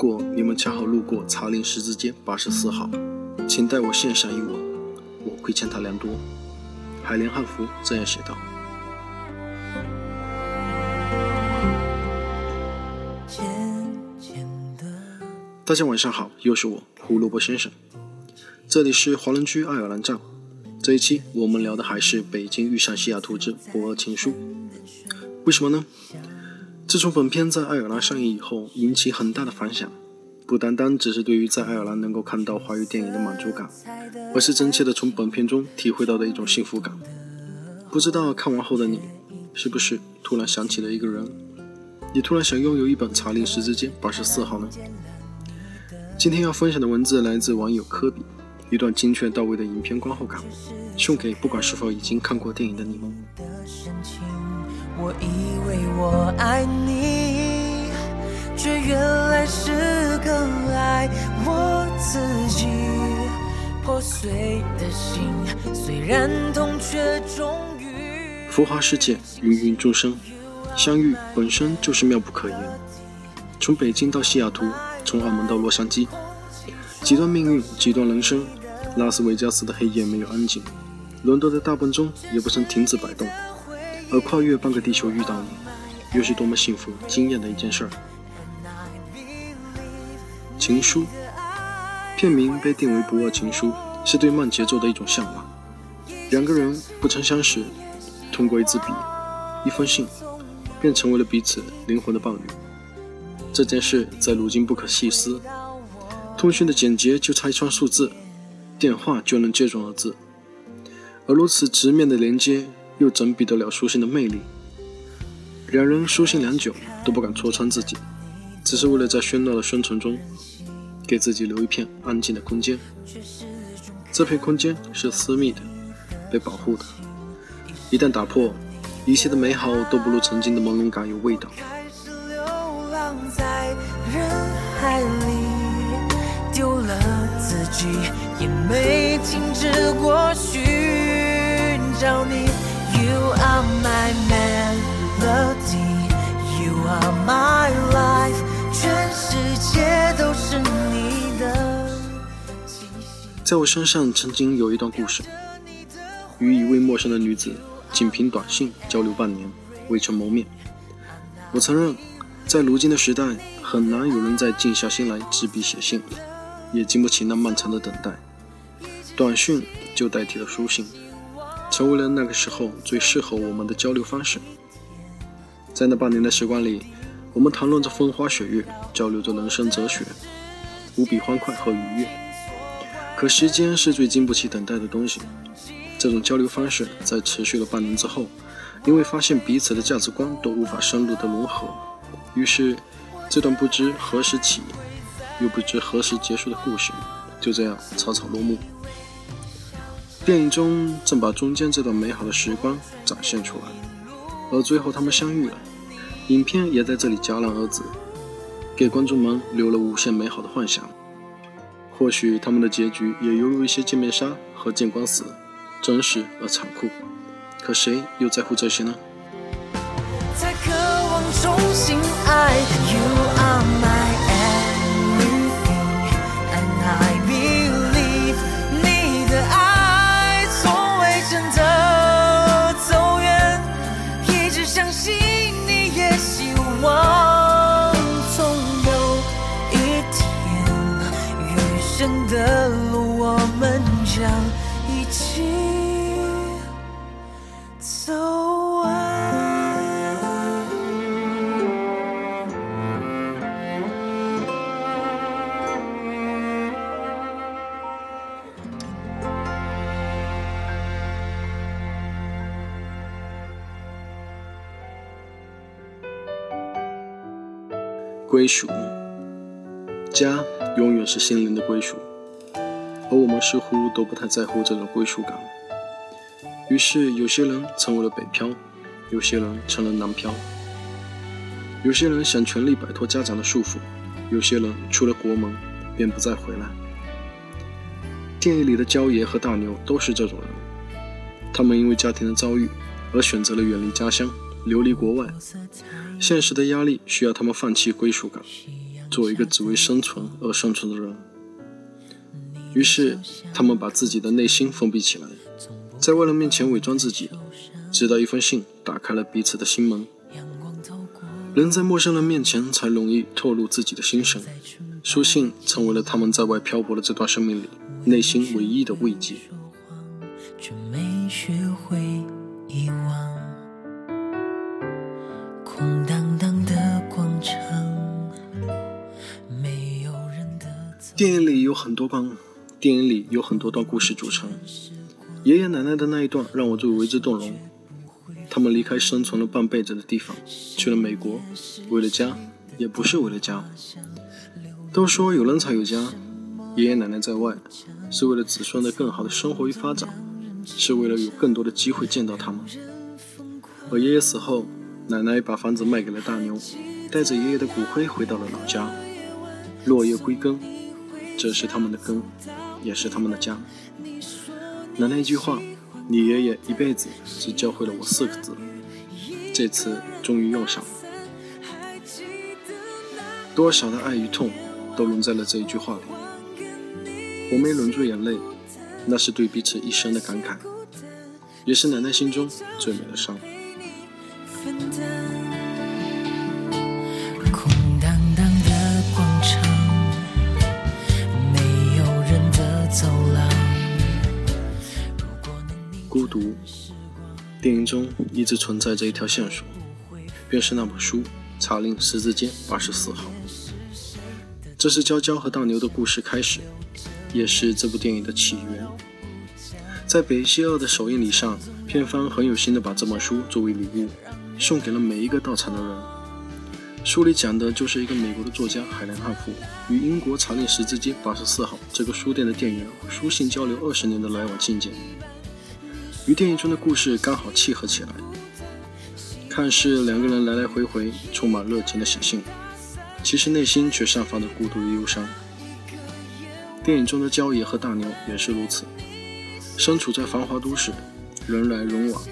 如果你们恰好路过茶陵十字街八十四号，请代我献上一吻，我亏欠他良多。海莲汉服这样写道。大家晚上好，又是我胡萝卜先生，这里是华人区爱尔兰站。这一期我们聊的还是《北京遇上西雅图之博情书》，为什么呢？自从本片在爱尔兰上映以后，引起很大的反响，不单单只是对于在爱尔兰能够看到华语电影的满足感，而是真切的从本片中体会到的一种幸福感。不知道看完后的你，是不是突然想起了一个人？你突然想拥有一本《查理十字街八十四号》呢？今天要分享的文字来自网友科比，一段精确到位的影片观后感，送给不管是否已经看过电影的你们。我以为我爱你，却原来是更爱我自己。破碎的心，虽然痛，却终于。浮华世界，芸芸众生，相遇本身就是妙不可言。从北京到西雅图，从澳门到洛杉矶，极端命运，极端人生。拉斯维加斯的黑夜没有安静，伦敦的大笨钟也不曾停止摆动。而跨越半个地球遇到你，又是多么幸福、惊艳的一件事儿。情书，片名被定为《不二情书》，是对慢节奏的一种向往。两个人不曾相识，通过一支笔、一封信，便成为了彼此灵魂的伴侣。这件事在如今不可细思。通讯的简洁就差一串数字，电话就能接踵而至，而如此直面的连接。又怎比得了书信的魅力？两人书信良久，都不敢戳穿自己，只是为了在喧闹的生存中，给自己留一片安静的空间。这片空间是私密的，被保护的。一旦打破，一切的美好都不如曾经的朦胧感有味道。丢了自己，也没停止过寻找你。在我身上曾经有一段故事，与一位陌生的女子仅凭短信交流半年，未曾谋面。我承认，在如今的时代，很难有人再静下心来执笔写信，也经不起那漫长的等待。短讯就代替了书信。成为了那个时候最适合我们的交流方式。在那半年的时光里，我们谈论着风花雪月，交流着人生哲学，无比欢快和愉悦。可时间是最经不起等待的东西。这种交流方式在持续了半年之后，因为发现彼此的价值观都无法深入的融合，于是这段不知何时起，又不知何时结束的故事，就这样草草落幕。电影中正把中间这段美好的时光展现出来，而最后他们相遇了，影片也在这里戛然而止，给观众们留了无限美好的幻想。或许他们的结局也犹如一些见面杀和见光死，真实而残酷。可谁又在乎这些呢？在渴望重新爱的路我们将一起走完归属家。永远是心灵的归属，而我们似乎都不太在乎这种归属感。于是，有些人成为了北漂，有些人成了南漂，有些人想全力摆脱家长的束缚，有些人出了国门便不再回来。电影里的焦爷和大牛都是这种人，他们因为家庭的遭遇而选择了远离家乡，流离国外。现实的压力需要他们放弃归属感，做一个只为生存而生存的人。于是，他们把自己的内心封闭起来，在外人面前伪装自己，直到一封信打开了彼此的心门。人在陌生人面前才容易透露自己的心声，书信成为了他们在外漂泊的这段生命里内心唯一的慰藉。电影里有很多光。电影里有很多段故事组成，爷爷奶奶的那一段让我最为之动容。他们离开生存了半辈子的地方，去了美国，为了家，也不是为了家。都说有人才有家，爷爷奶奶在外，是为了子孙的更好的生活与发展，是为了有更多的机会见到他们。而爷爷死后，奶奶把房子卖给了大牛，带着爷爷的骨灰回到了老家。落叶归根，这是他们的根。也是他们的家。奶奶一句话，你爷爷一辈子只教会了我四个字，这次终于用上了。多少的爱与痛都融在了这一句话里。我没忍住眼泪，那是对彼此一生的感慨，也是奶奶心中最美的伤。读。电影中一直存在着一条线索，便是那本书《查令十字街八十四号》。这是娇娇和大牛的故事开始，也是这部电影的起源。在北西二的首映礼上，片方很有心的把这本书作为礼物送给了每一个到场的人。书里讲的就是一个美国的作家海伦汉弗与英国查令十字街八十四号这个书店的店员书信交流二十年的来往信件。与电影中的故事刚好契合起来，看似两个人来来回回，充满热情的写信，其实内心却散发着孤独与忧伤。电影中的焦爷和大牛也是如此，身处在繁华都市，人来人往，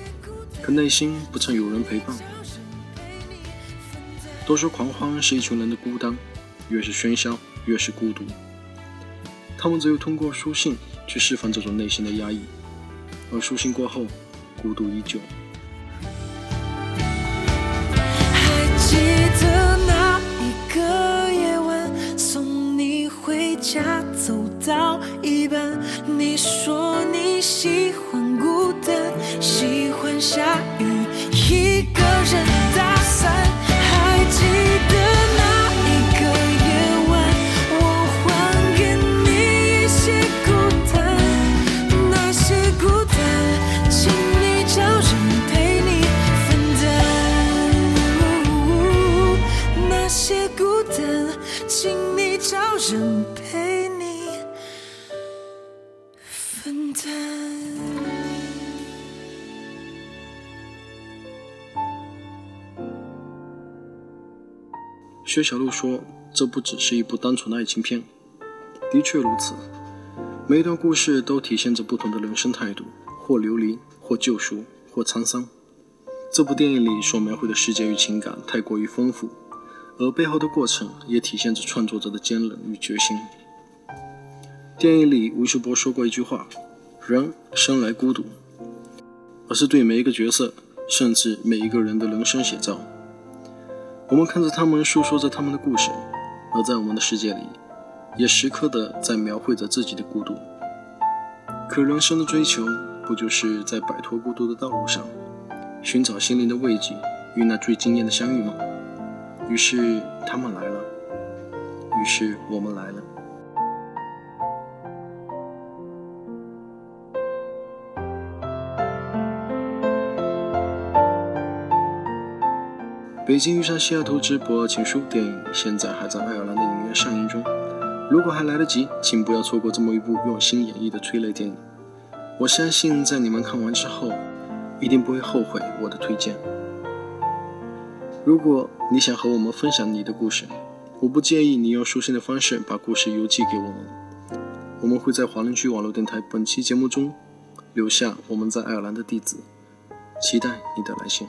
可内心不曾有人陪伴。都说狂欢是一群人的孤单，越是喧嚣，越是孤独。他们只有通过书信去释放这种内心的压抑。而书信过后，孤独依旧。还记得那一个夜晚，送你回家，走到一半，你说你喜欢孤单，喜欢下雨，一个人打伞。还记得。薛小璐说：“这不只是一部单纯的爱情片。”的确如此，每一段故事都体现着不同的人生态度，或流离，或救赎，或沧桑。这部电影里所描绘的世界与情感太过于丰富，而背后的过程也体现着创作者的坚韧与决心。电影里，吴秀波说过一句话：“人生来孤独，而是对每一个角色，甚至每一个人的人生写照。”我们看着他们诉说着他们的故事，而在我们的世界里，也时刻的在描绘着自己的孤独。可人生的追求，不就是在摆脱孤独的道路上，寻找心灵的慰藉与那最惊艳的相遇吗？于是他们来了，于是我们来了。北京遇上西雅图之博情书电影现在还在爱尔兰的影院上映中，如果还来得及，请不要错过这么一部用心演绎的催泪电影。我相信在你们看完之后，一定不会后悔我的推荐。如果你想和我们分享你的故事，我不介意你用书信的方式把故事邮寄给我们，我们会在华人区网络电台本期节目中留下我们在爱尔兰的地址，期待你的来信。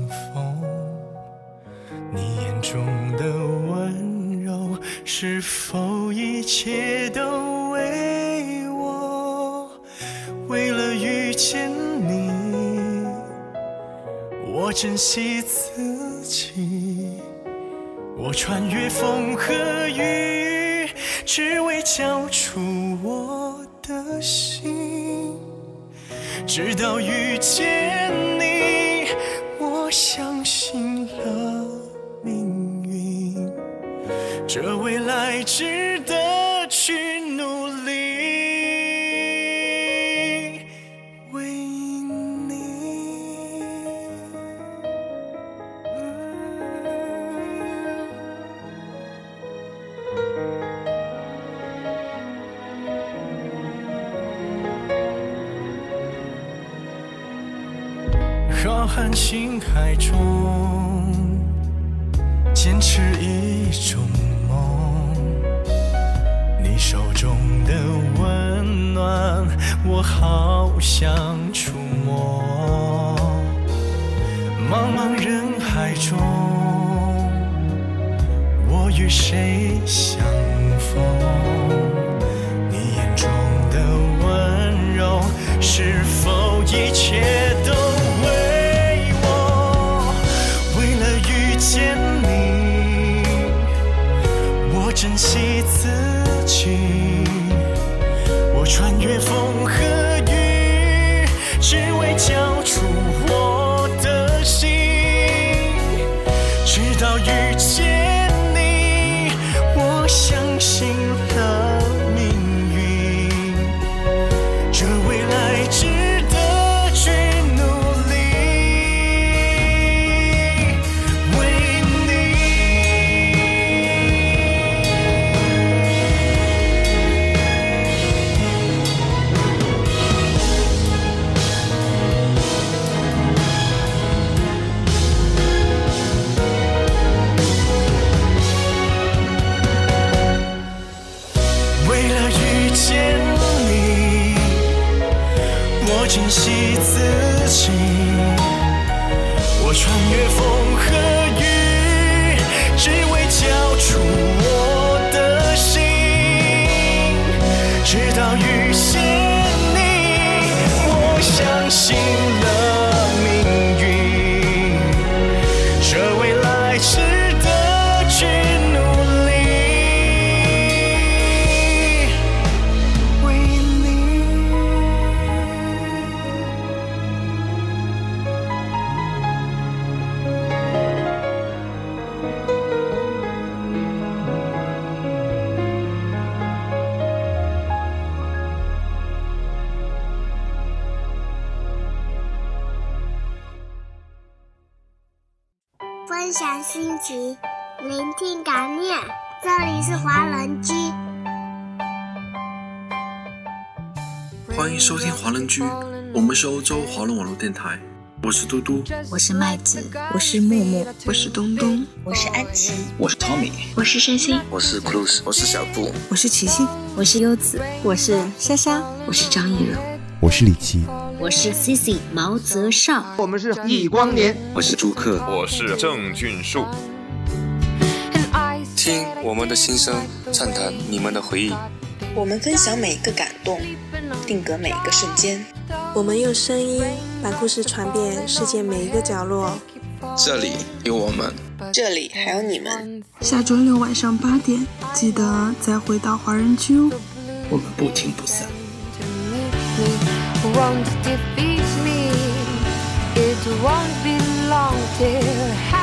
一切都为我？为了遇见你，我珍惜自己，我穿越风和雨，只为交出我的心。直到遇见你，我想这未来值得去努力。为你。浩瀚星海中，坚持一种。手中的温暖，我好想触摸。茫茫人海中，我？与谁相逢？你眼中的温柔，是否一切都为我？为了遇见你，我？珍惜自己，情我穿越风越风和雨，只为交出我的心。直到遇见你，我相信了分享心情，聆听感念。这里是华人居，欢迎收听华人居，我们是欧洲华人网络电台，我是嘟嘟。我是麦子，我是木木，我是东东，我是安琪，我是 Tommy，我是山心，我是 Cruz，我是小布，我是琪琪，我是优子，我是莎莎，我是张艺柔，我是李琦，我是 Cici 毛泽少，我们是易光年，我是朱克，我是郑俊树。听我们的心声，畅谈你们的回忆。我们分享每一个感动，定格每一个瞬间。我们用声音把故事传遍世界每一个角落。这里有我们，这里还有你们。下周六晚上八点，记得再回到华人区哦。我们不听不散。Won't defeat me. It won't be long till